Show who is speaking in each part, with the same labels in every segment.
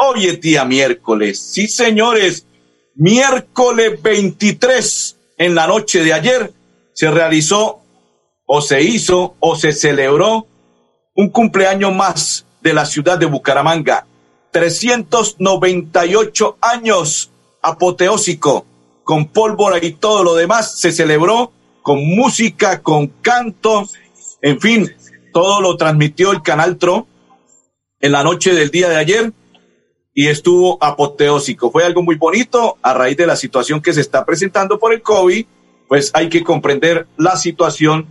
Speaker 1: Hoy es día miércoles. Sí, señores. Miércoles 23 en la noche de ayer se realizó o se hizo o se celebró un cumpleaños más de la ciudad de Bucaramanga. 398 años apoteósico con pólvora y todo lo demás se celebró con música, con canto, en fin, todo lo transmitió el canal TRO en la noche del día de ayer y estuvo apoteósico. Fue algo muy bonito a raíz de la situación que se está presentando por el COVID, pues hay que comprender la situación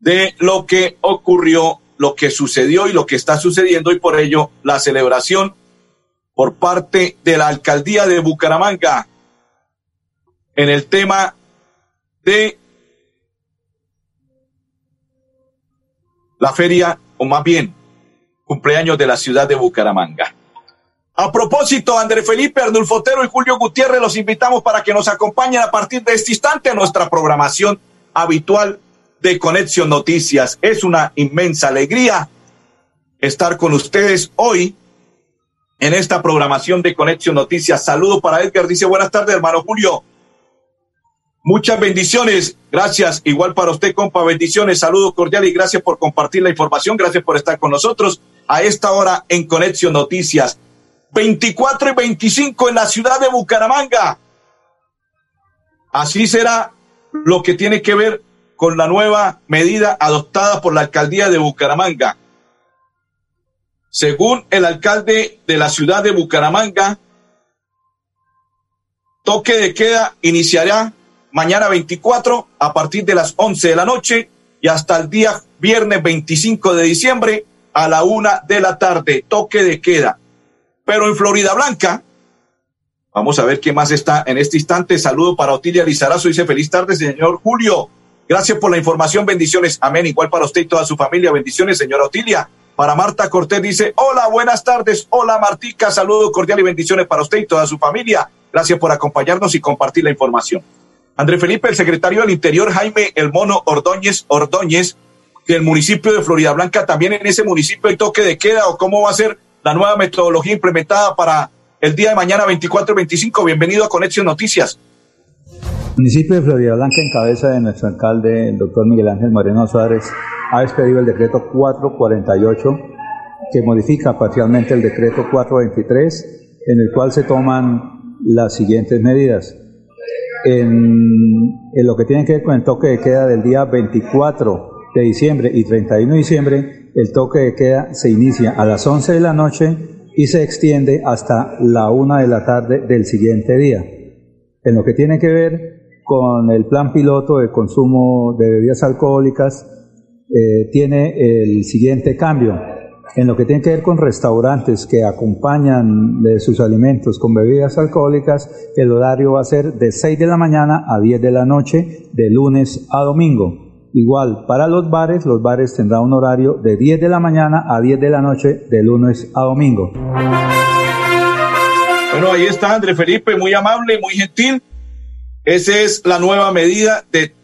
Speaker 1: de lo que ocurrió, lo que sucedió y lo que está sucediendo y por ello la celebración por parte de la alcaldía de Bucaramanga en el tema de la feria, o más bien, cumpleaños de la ciudad de Bucaramanga. A propósito, André Felipe, Arnulfo Otero y Julio Gutiérrez los invitamos para que nos acompañen a partir de este instante a nuestra programación habitual de Conexión Noticias. Es una inmensa alegría estar con ustedes hoy en esta programación de Conexión Noticias. Saludo para Edgar, dice buenas tardes, hermano Julio. Muchas bendiciones. Gracias. Igual para usted, compa. Bendiciones. Saludos cordiales y gracias por compartir la información. Gracias por estar con nosotros a esta hora en Conexión Noticias. 24 y 25 en la ciudad de Bucaramanga. Así será lo que tiene que ver con la nueva medida adoptada por la alcaldía de Bucaramanga. Según el alcalde de la ciudad de Bucaramanga, toque de queda iniciará mañana 24 a partir de las 11 de la noche y hasta el día viernes 25 de diciembre a la una de la tarde, toque de queda. Pero en Florida Blanca, vamos a ver qué más está en este instante. Saludo para Otilia Lizarazo, dice feliz tarde, señor Julio. Gracias por la información, bendiciones. Amén. Igual para usted y toda su familia, bendiciones, señora Otilia. Para Marta Cortés dice, hola, buenas tardes. Hola, Martica, saludo cordial y bendiciones para usted y toda su familia. Gracias por acompañarnos y compartir la información. André Felipe, el secretario del Interior, Jaime El Mono Ordóñez Ordóñez, del municipio de Florida Blanca, también en ese municipio hay toque de queda o cómo va a ser la nueva metodología implementada para el día de mañana 24 y 25. Bienvenido a Conexión Noticias.
Speaker 2: El municipio de Florida Blanca, en cabeza de nuestro alcalde, el doctor Miguel Ángel Moreno Suárez, ha expedido el decreto 448 que modifica parcialmente el decreto 423, en el cual se toman las siguientes medidas en, lo que tiene que ver con el toque de queda del día 24 de diciembre y 31 de diciembre, el toque de queda se inicia a las 11 de la noche y se extiende hasta la 1 de la tarde del siguiente día. En lo que tiene que ver con el plan piloto de consumo de bebidas alcohólicas, eh, tiene el siguiente cambio. En lo que tiene que ver con restaurantes que acompañan de sus alimentos con bebidas alcohólicas, el horario va a ser de 6 de la mañana a 10 de la noche, de lunes a domingo. Igual, para los bares, los bares tendrán un horario de 10 de la mañana a 10 de la noche, de lunes a domingo.
Speaker 1: Bueno, ahí está André Felipe, muy amable, muy gentil. Esa es la nueva medida de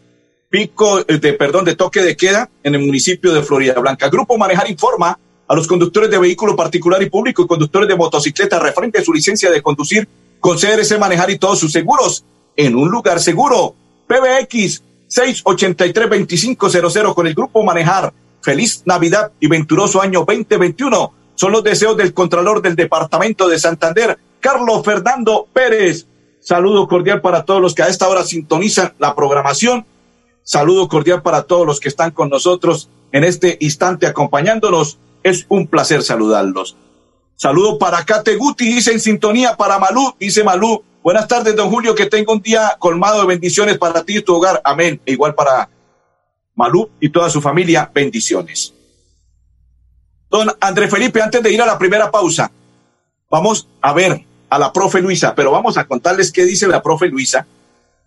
Speaker 1: pico, eh, de perdón, de toque de queda en el municipio de Florida Blanca. Grupo Manejar informa a los conductores de vehículo particular y público y conductores de motocicleta referente a su licencia de conducir con CRC Manejar y todos sus seguros en un lugar seguro. PBX 683-2500 con el Grupo Manejar. Feliz Navidad y venturoso año 2021. Son los deseos del Contralor del Departamento de Santander, Carlos Fernando Pérez. Saludo cordial para todos los que a esta hora sintonizan la programación. Saludo cordial para todos los que están con nosotros en este instante acompañándonos es un placer saludarlos. Saludo para Kate Guti, dice en sintonía para Malú, dice Malú. Buenas tardes, don Julio, que tenga un día colmado de bendiciones para ti y tu hogar. Amén. E igual para Malú y toda su familia, bendiciones. Don André Felipe, antes de ir a la primera pausa, Vamos a ver a la profe Luisa, pero vamos a contarles qué dice la profe Luisa,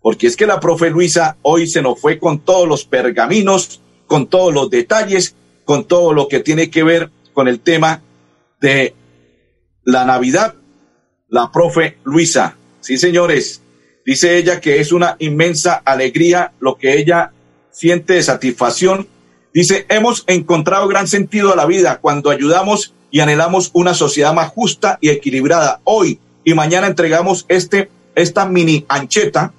Speaker 1: porque es que la profe Luisa hoy se nos fue con todos los pergaminos, con todos los detalles, con todo lo que tiene que ver con el tema de la Navidad. La profe Luisa, sí señores, dice ella que es una inmensa alegría lo que ella siente de satisfacción. Dice, hemos encontrado gran sentido a la vida cuando ayudamos y anhelamos una sociedad más justa y equilibrada. Hoy y mañana entregamos este, esta mini ancheta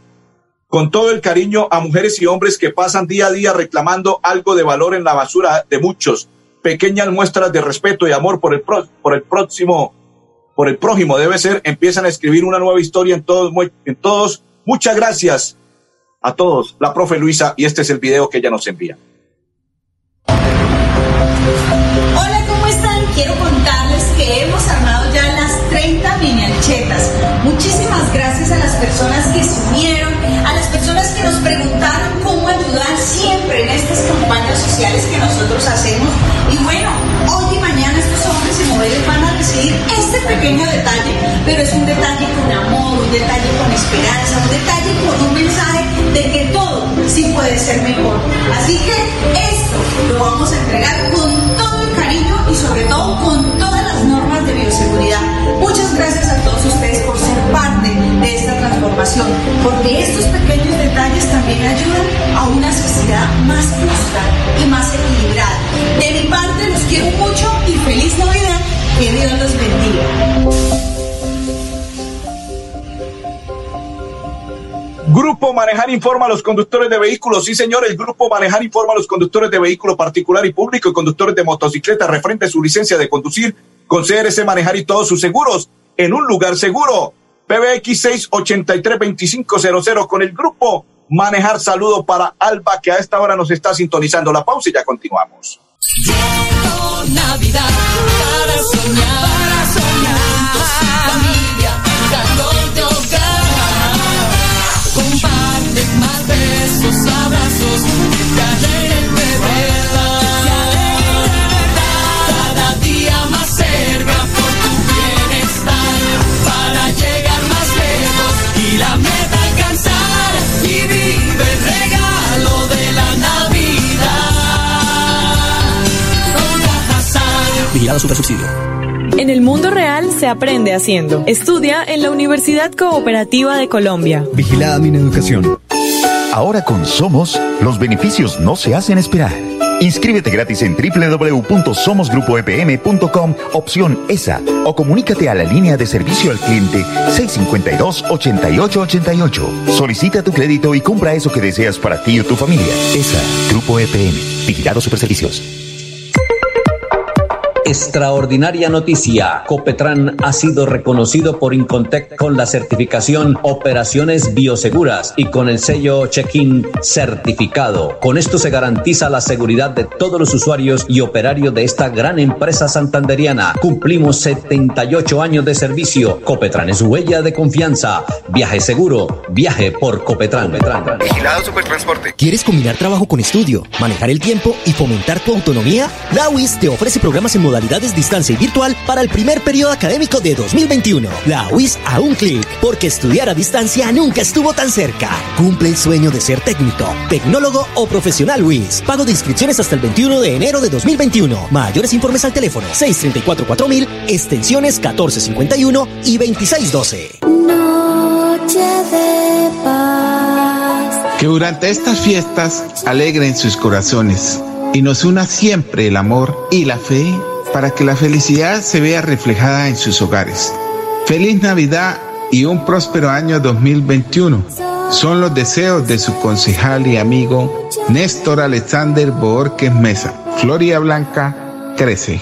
Speaker 1: con todo el cariño a mujeres y hombres que pasan día a día reclamando algo de valor en la basura de muchos. Pequeñas muestras de respeto y amor por el, por el próximo, por el prójimo debe ser, empiezan a escribir una nueva historia en todos, en todos. Muchas gracias a todos, la profe Luisa, y este es el video que ella nos envía.
Speaker 3: Hola, ¿cómo están? Quiero contarles que hemos armado ya las 30 mini anchetas. Muchísimas gracias a las personas que se unieron, a las personas que nos preguntaron cómo ayudar siempre en estas campañas sociales que nosotros hacemos. Y bueno, hoy y mañana estos y mujeres van a recibir este pequeño detalle, pero es un detalle con amor, un detalle con esperanza, un detalle con un mensaje de que todo sí puede ser mejor. Así que esto lo vamos a entregar con todo el cariño y sobre todo con todas las normas de bioseguridad. Muchas gracias a todos ustedes por ser parte de esta transformación, porque estos pequeños detalles también ayudan a una sociedad más justa y más equilibrada. De mi parte los quiero mucho y feliz Navidad.
Speaker 1: Grupo Manejar informa a los conductores de vehículos. Sí, señores, el Grupo Manejar informa a los conductores de vehículo particular y público y conductores de motocicleta referente a su licencia de conducir con CRC Manejar y todos sus seguros en un lugar seguro. PBX 683-2500 con el Grupo Manejar. Saludo para Alba que a esta hora nos está sintonizando. La pausa y ya continuamos. Navidad para soñar, para soñar. familia,
Speaker 4: Vigilado Super Subsidio. En el mundo real se aprende haciendo. Estudia en la Universidad Cooperativa de Colombia.
Speaker 5: Vigilada mi educación. Ahora con Somos, los beneficios no se hacen esperar. Inscríbete gratis en www.somosgrupoepm.com, opción ESA, o comunícate a la línea de servicio al cliente 652-8888. Solicita tu crédito y compra eso que deseas para ti o tu familia. ESA, Grupo EPM, Vigilado Superservicios.
Speaker 6: Extraordinaria noticia. Copetran ha sido reconocido por Incontec con la certificación Operaciones Bioseguras y con el sello Check-in certificado. Con esto se garantiza la seguridad de todos los usuarios y operarios de esta gran empresa santanderiana. Cumplimos 78 años de servicio. Copetran es huella de confianza. Viaje seguro. Viaje por Copetran.
Speaker 7: Vigilado Supertransporte. ¿Quieres combinar trabajo con estudio, manejar el tiempo y fomentar tu autonomía? La UIS te ofrece programas en modalidades distancia y virtual para el primer periodo académico de 2021. La UIS a un clic, porque estudiar a distancia nunca estuvo tan cerca. Cumple el sueño de ser técnico, tecnólogo o profesional UIS. Pago de inscripciones hasta el 21 de enero de 2021. Mayores informes al teléfono 634-4000, extensiones 1451 y 2612. Noche de
Speaker 8: paz. Que durante estas fiestas alegren sus corazones y nos una siempre el amor y la fe para que la felicidad se vea reflejada en sus hogares. Feliz Navidad y un próspero año 2021. Son los deseos de su concejal y amigo Néstor Alexander Borges Mesa. Floria Blanca crece.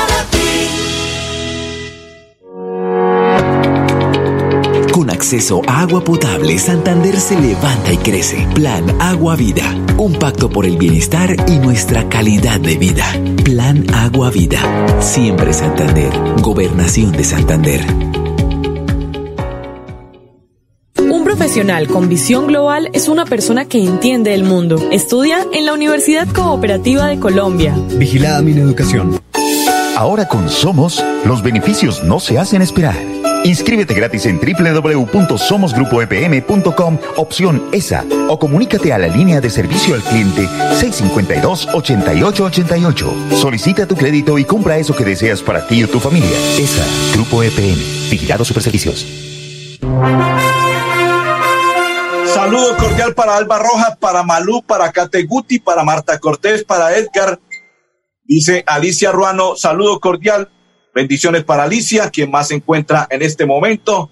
Speaker 9: acceso a agua potable, Santander se levanta y crece. Plan Agua Vida. Un pacto por el bienestar y nuestra calidad de vida. Plan Agua Vida. Siempre Santander. Gobernación de Santander.
Speaker 4: Un profesional con visión global es una persona que entiende el mundo. Estudia en la Universidad Cooperativa de Colombia.
Speaker 5: Vigilada mi educación. Ahora con Somos, los beneficios no se hacen esperar. Inscríbete gratis en www.somosgrupoepm.com, opción ESA, o comunícate a la línea de servicio al cliente 652-8888. Solicita tu crédito y compra eso que deseas para ti o tu familia. ESA, Grupo EPM, Vigilado Superservicios.
Speaker 1: Saludo cordial para Alba Rojas, para Malú, para Categuti, para Marta Cortés, para Edgar. Dice Alicia Ruano, saludo cordial. Bendiciones para Alicia, quien más se encuentra en este momento.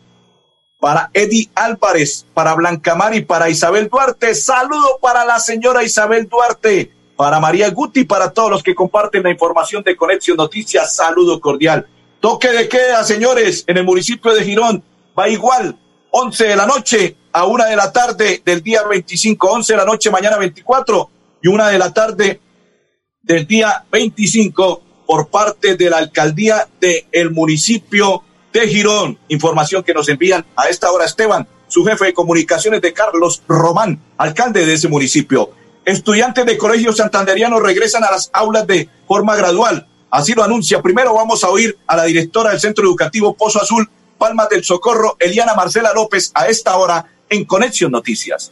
Speaker 1: Para Eddie Álvarez, para Blanca Mari, para Isabel Duarte. Saludo para la señora Isabel Duarte, para María Guti, para todos los que comparten la información de Conexión Noticias. Saludo cordial. Toque de queda, señores, en el municipio de Girón. Va igual, 11 de la noche a una de la tarde del día 25, 11 de la noche mañana 24 y una de la tarde del día 25 por parte de la alcaldía del el municipio de Girón. Información que nos envían a esta hora Esteban, su jefe de comunicaciones de Carlos Román, alcalde de ese municipio. Estudiantes de colegios santanderianos regresan a las aulas de forma gradual. Así lo anuncia. Primero vamos a oír a la directora del Centro Educativo Pozo Azul, Palmas del Socorro, Eliana Marcela López, a esta hora en Conexión Noticias.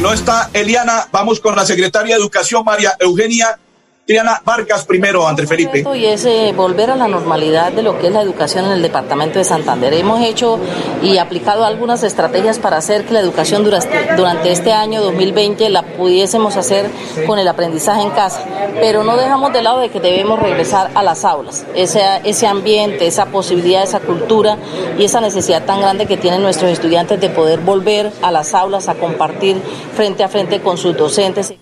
Speaker 1: No está Eliana, vamos con la secretaria de Educación, María Eugenia Triana Vargas primero, André Felipe.
Speaker 10: Y es eh, volver a la normalidad de lo que es la educación en el departamento de Santander. Hemos hecho y aplicado algunas estrategias para hacer que la educación durante, durante este año 2020 la pudiésemos hacer con el aprendizaje en casa, pero no dejamos de lado de que debemos regresar a las aulas. Ese, ese ambiente, esa posibilidad, esa cultura y esa necesidad tan grande que tienen nuestros estudiantes de poder volver a las aulas a compartir frente a frente con sus docentes.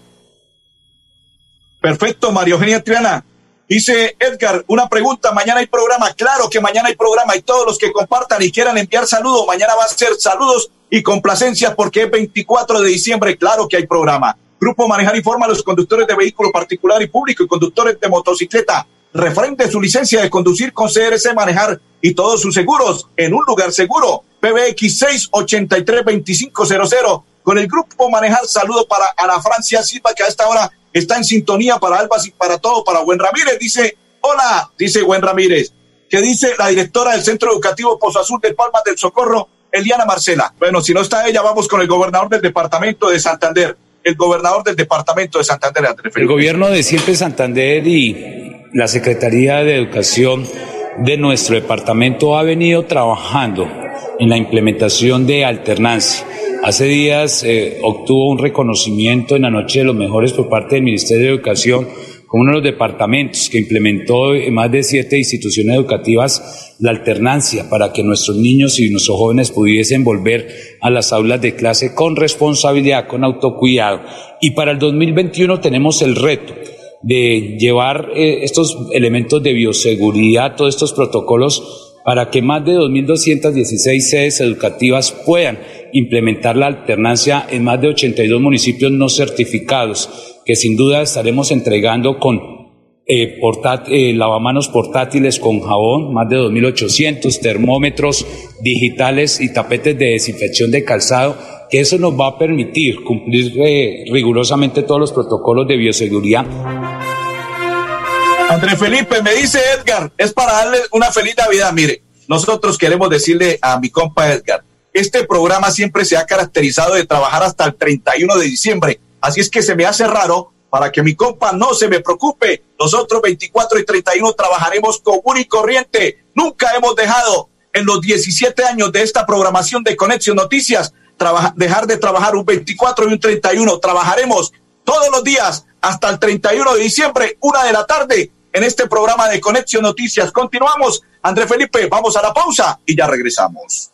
Speaker 1: Perfecto, María Eugenia Triana. Dice Edgar, una pregunta, mañana hay programa. Claro que mañana hay programa y todos los que compartan y quieran enviar saludos, mañana va a ser saludos y complacencias porque es 24 de diciembre, claro que hay programa. Grupo Manejar informa a los conductores de vehículo particular y público y conductores de motocicleta. Referente su licencia de conducir con CRC Manejar y todos sus seguros en un lugar seguro. PBX 683 2500 con el Grupo Manejar. Saludo para Ana Francia Silva que a esta hora está en sintonía para Albas y para todo, para Buen Ramírez. Dice, hola, dice Buen Ramírez. que dice la directora del Centro Educativo Pozo Azul de Palmas del Socorro, Eliana Marcela? Bueno, si no está ella, vamos con el gobernador del departamento de Santander. El gobernador del departamento de Santander,
Speaker 11: El gobierno de Siempre Santander y la Secretaría de Educación de nuestro departamento ha venido trabajando en la implementación de alternancia Hace días eh, obtuvo un reconocimiento en la Noche de los Mejores por parte del Ministerio de Educación como uno de los departamentos que implementó en más de siete instituciones educativas la alternancia para que nuestros niños y nuestros jóvenes pudiesen volver a las aulas de clase con responsabilidad, con autocuidado. Y para el 2021 tenemos el reto de llevar eh, estos elementos de bioseguridad, todos estos protocolos para que más de 2.216 sedes educativas puedan implementar la alternancia en más de 82 municipios no certificados, que sin duda estaremos entregando con eh, eh, lavamanos portátiles con jabón, más de 2.800 termómetros digitales y tapetes de desinfección de calzado, que eso nos va a permitir cumplir eh, rigurosamente todos los protocolos de bioseguridad.
Speaker 1: André Felipe, me dice Edgar, es para darle una feliz Navidad. Mire, nosotros queremos decirle a mi compa Edgar, este programa siempre se ha caracterizado de trabajar hasta el 31 de diciembre. Así es que se me hace raro para que mi compa no se me preocupe. Nosotros 24 y 31 trabajaremos común y corriente. Nunca hemos dejado en los 17 años de esta programación de Conexión Noticias dejar de trabajar un 24 y un 31. Trabajaremos todos los días hasta el 31 de diciembre, una de la tarde, en este programa de Conexión Noticias. Continuamos. André Felipe, vamos a la pausa y ya regresamos.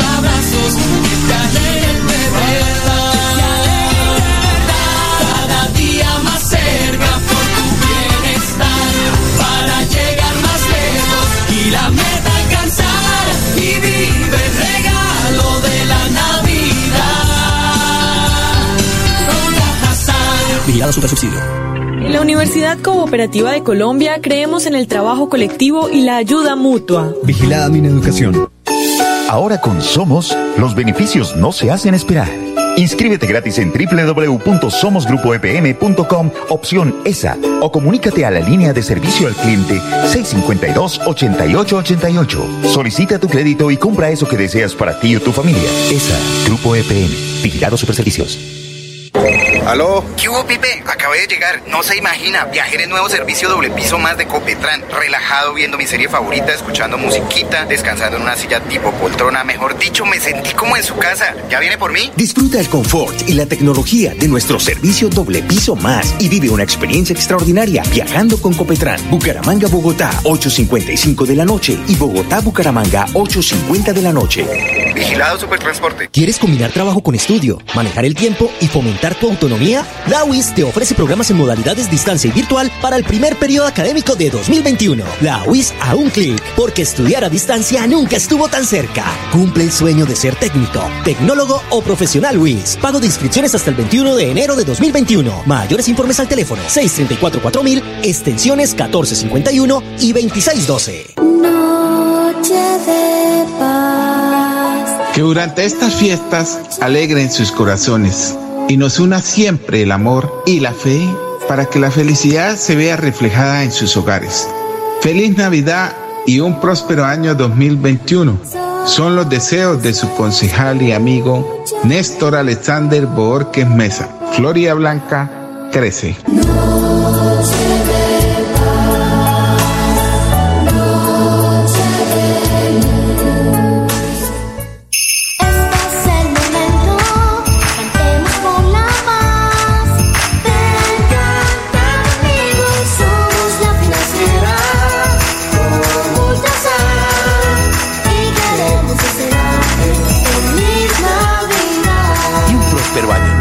Speaker 12: abrazos,
Speaker 7: Subsidio.
Speaker 4: En la Universidad Cooperativa de Colombia creemos en el trabajo colectivo y la ayuda mutua.
Speaker 5: Vigilada mi educación. Ahora con Somos, los beneficios no se hacen esperar. Inscríbete gratis en www.somosgrupoepm.com, opción ESA, o comunícate a la línea de servicio al cliente 652-8888. Solicita tu crédito y compra eso que deseas para ti o tu familia. ESA, Grupo EPM, Vigilado Superservicios.
Speaker 13: ¿Aló? ¿Qué hubo, Pipe? Acabé de llegar. No se imagina. Viajé en el nuevo servicio doble piso más de Copetran. Relajado viendo mi serie favorita, escuchando musiquita, descansando en una silla tipo poltrona. Mejor dicho, me sentí como en su casa. ¿Ya viene por mí?
Speaker 7: Disfruta el confort y la tecnología de nuestro servicio doble piso más y vive una experiencia extraordinaria viajando con Copetran. Bucaramanga, Bogotá, 8.55 de la noche y Bogotá, Bucaramanga, 8.50 de la noche.
Speaker 13: Vigilado Supertransporte.
Speaker 7: ¿Quieres combinar trabajo con estudio, manejar el tiempo y fomentar tu autonomía? La UIS te ofrece programas en modalidades distancia y virtual para el primer periodo académico de 2021. La UIS a un clic, porque estudiar a distancia nunca estuvo tan cerca. Cumple el sueño de ser técnico, tecnólogo o profesional UIS. Pago de inscripciones hasta el 21 de enero de 2021. Mayores informes al teléfono 634-4000, extensiones 1451 y 2612.
Speaker 12: Noche de paz.
Speaker 8: Que durante estas fiestas alegren sus corazones y nos una siempre el amor y la fe para que la felicidad se vea reflejada en sus hogares. Feliz Navidad y un próspero año 2021. Son los deseos de su concejal y amigo Néstor Alexander Borges Mesa. Floria Blanca crece.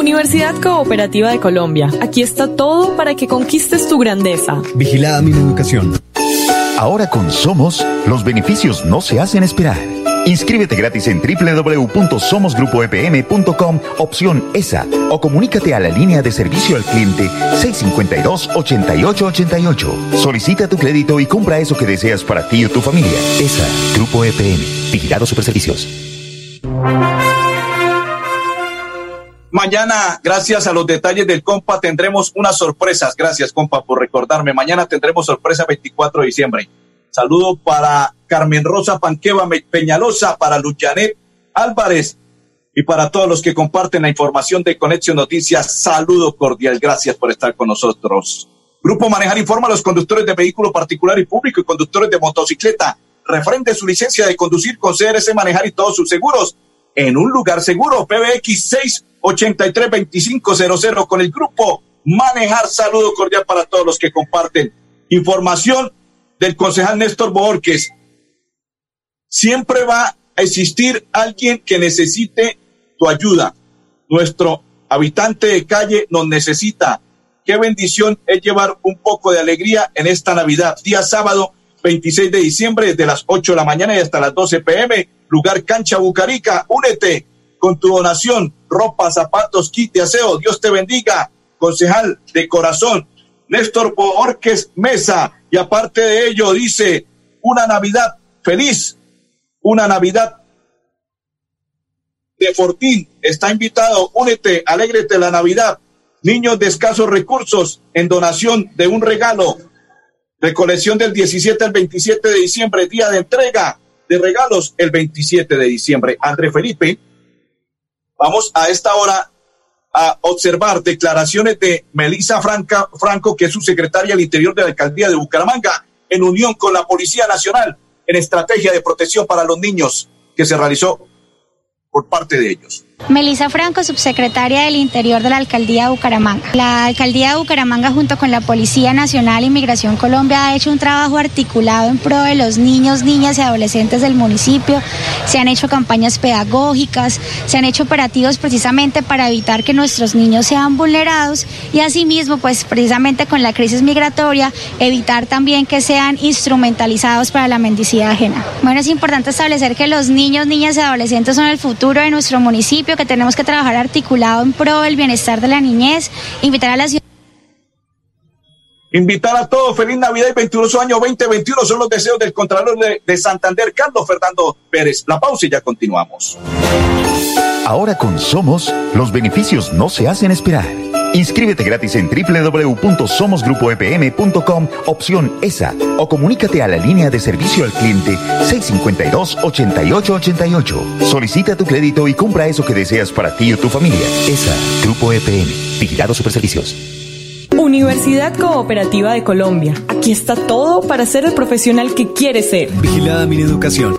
Speaker 4: Universidad Cooperativa de Colombia. Aquí está todo para que conquistes tu grandeza.
Speaker 5: Vigilada mi educación. Ahora con Somos, los beneficios no se hacen esperar. Inscríbete gratis en www.somosgrupoepm.com, opción ESA, o comunícate a la línea de servicio al cliente 652-8888. Solicita tu crédito y compra eso que deseas para ti o tu familia. ESA, Grupo EPM, Vigilado Superservicios.
Speaker 1: Mañana, gracias a los detalles del compa, tendremos unas sorpresas. Gracias, compa, por recordarme. Mañana tendremos sorpresa 24 de diciembre. Saludo para Carmen Rosa Panqueva Peñalosa, para Luchanet Álvarez y para todos los que comparten la información de Conexión Noticias. Saludo cordial. Gracias por estar con nosotros. Grupo Manejar informa a los conductores de vehículo particular y público y conductores de motocicleta. Refrende su licencia de conducir con CRC Manejar y todos sus seguros en un lugar seguro. PBX 683-2500 con el grupo Manejar. Saludo cordial para todos los que comparten. Información del concejal Néstor Borges. Siempre va existir alguien que necesite tu ayuda. Nuestro habitante de calle nos necesita. Qué bendición es llevar un poco de alegría en esta Navidad. Día sábado 26 de diciembre, desde las 8 de la mañana y hasta las 12 pm, lugar Cancha Bucarica. Únete con tu donación, ropa, zapatos, kit de aseo. Dios te bendiga. Concejal de corazón, Néstor Borges Mesa. Y aparte de ello, dice, una Navidad feliz, una Navidad de Fortín. Está invitado, únete, alégrete la Navidad. Niños de escasos recursos en donación de un regalo. Recolección del 17 al 27 de diciembre, día de entrega de regalos el 27 de diciembre. André Felipe, vamos a esta hora a observar declaraciones de Melissa Franca, Franco, que es su secretaria al interior de la alcaldía de Bucaramanga, en unión con la Policía Nacional en estrategia de protección para los niños que se realizó por parte de ellos.
Speaker 14: Melisa Franco, subsecretaria del Interior de la Alcaldía de Bucaramanga. La Alcaldía de Bucaramanga junto con la Policía Nacional y Migración Colombia ha hecho un trabajo articulado en pro de los niños, niñas y adolescentes del municipio. Se han hecho campañas pedagógicas, se han hecho operativos precisamente para evitar que nuestros niños sean vulnerados y asimismo, pues precisamente con la crisis migratoria, evitar también que sean instrumentalizados para la mendicidad ajena. Bueno, es importante establecer que los niños, niñas y adolescentes son el futuro de nuestro municipio que tenemos que trabajar articulado en pro del bienestar de la niñez, invitar a la ciudad.
Speaker 1: Invitar a todos, feliz Navidad y 21 año 2021 son los deseos del Contralor de, de Santander, Carlos Fernando Pérez. La pausa y ya continuamos.
Speaker 5: Ahora con Somos, los beneficios no se hacen esperar. Inscríbete gratis en www.somosgrupoepm.com, opción ESA, o comunícate a la línea de servicio al cliente 652-8888. Solicita tu crédito y compra eso que deseas para ti o tu familia. ESA, Grupo EPM, Vigilado Superservicios.
Speaker 4: Universidad Cooperativa de Colombia. Aquí está todo para ser el profesional que quieres ser.
Speaker 15: Vigilada mi educación.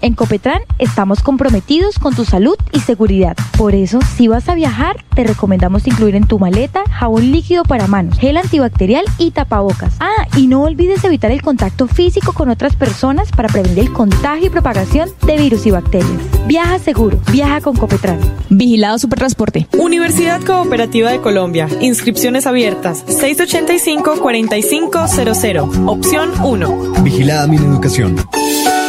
Speaker 16: En Copetran estamos comprometidos con tu salud y seguridad. Por eso, si vas a viajar, te recomendamos incluir en tu maleta jabón líquido para manos, gel antibacterial y tapabocas. Ah, y no olvides evitar el contacto físico con otras personas para prevenir el contagio y propagación de virus y bacterias. Viaja seguro, viaja con Copetran.
Speaker 4: Vigilado Supertransporte. Universidad Cooperativa de Colombia. Inscripciones abiertas. 685-4500. Opción 1.
Speaker 15: Vigilada mi educación.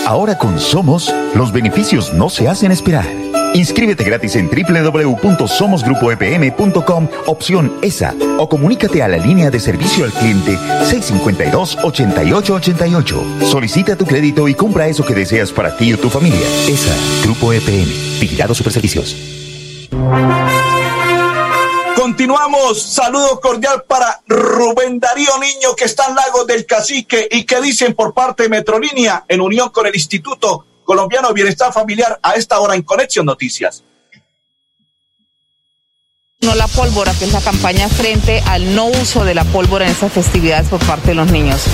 Speaker 5: Ahora con Somos, los beneficios no se hacen esperar. Inscríbete gratis en www.somosgrupoepm.com, opción ESA, o comunícate a la línea de servicio al cliente 652-8888. Solicita tu crédito y compra eso que deseas para ti o tu familia. ESA, Grupo EPM, Vigilado Superservicios.
Speaker 1: Continuamos. Saludo cordial para Rubén Darío Niño, que está en Lagos del Cacique y que dicen por parte de Metrolínea, en unión con el Instituto Colombiano de Bienestar Familiar, a esta hora en Conexión Noticias.
Speaker 17: No la pólvora, que es la campaña frente al no uso de la pólvora en estas festividades por parte de los niños.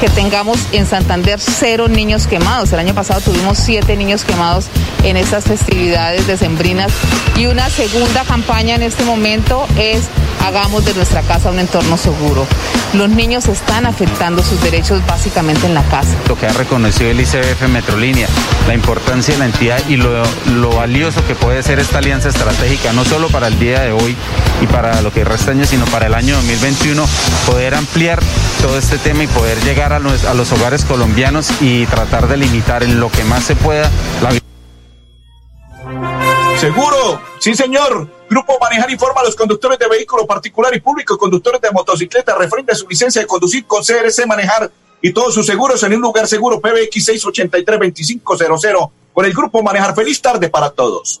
Speaker 17: Que tengamos en Santander cero niños quemados. El año pasado tuvimos siete niños quemados en estas festividades decembrinas. Y una segunda campaña en este momento es hagamos de nuestra casa un entorno seguro. Los niños están afectando sus derechos básicamente en la casa.
Speaker 18: Lo que ha reconocido el ICBF Metrolínea, la importancia de la entidad y lo, lo valioso que puede ser esta alianza estratégica, no solo para el día de hoy y para lo que resta sino para el año 2021, poder ampliar todo este tema y poder llegar a los, hogares colombianos y tratar de limitar en lo que más se pueda la
Speaker 1: Seguro, sí señor. Grupo Manejar informa a los conductores de vehículos particular y público, conductores de motocicleta, referente su licencia de conducir con CRC Manejar y todos sus seguros en un lugar seguro PBX 683-2500 con el Grupo Manejar. Feliz tarde para todos.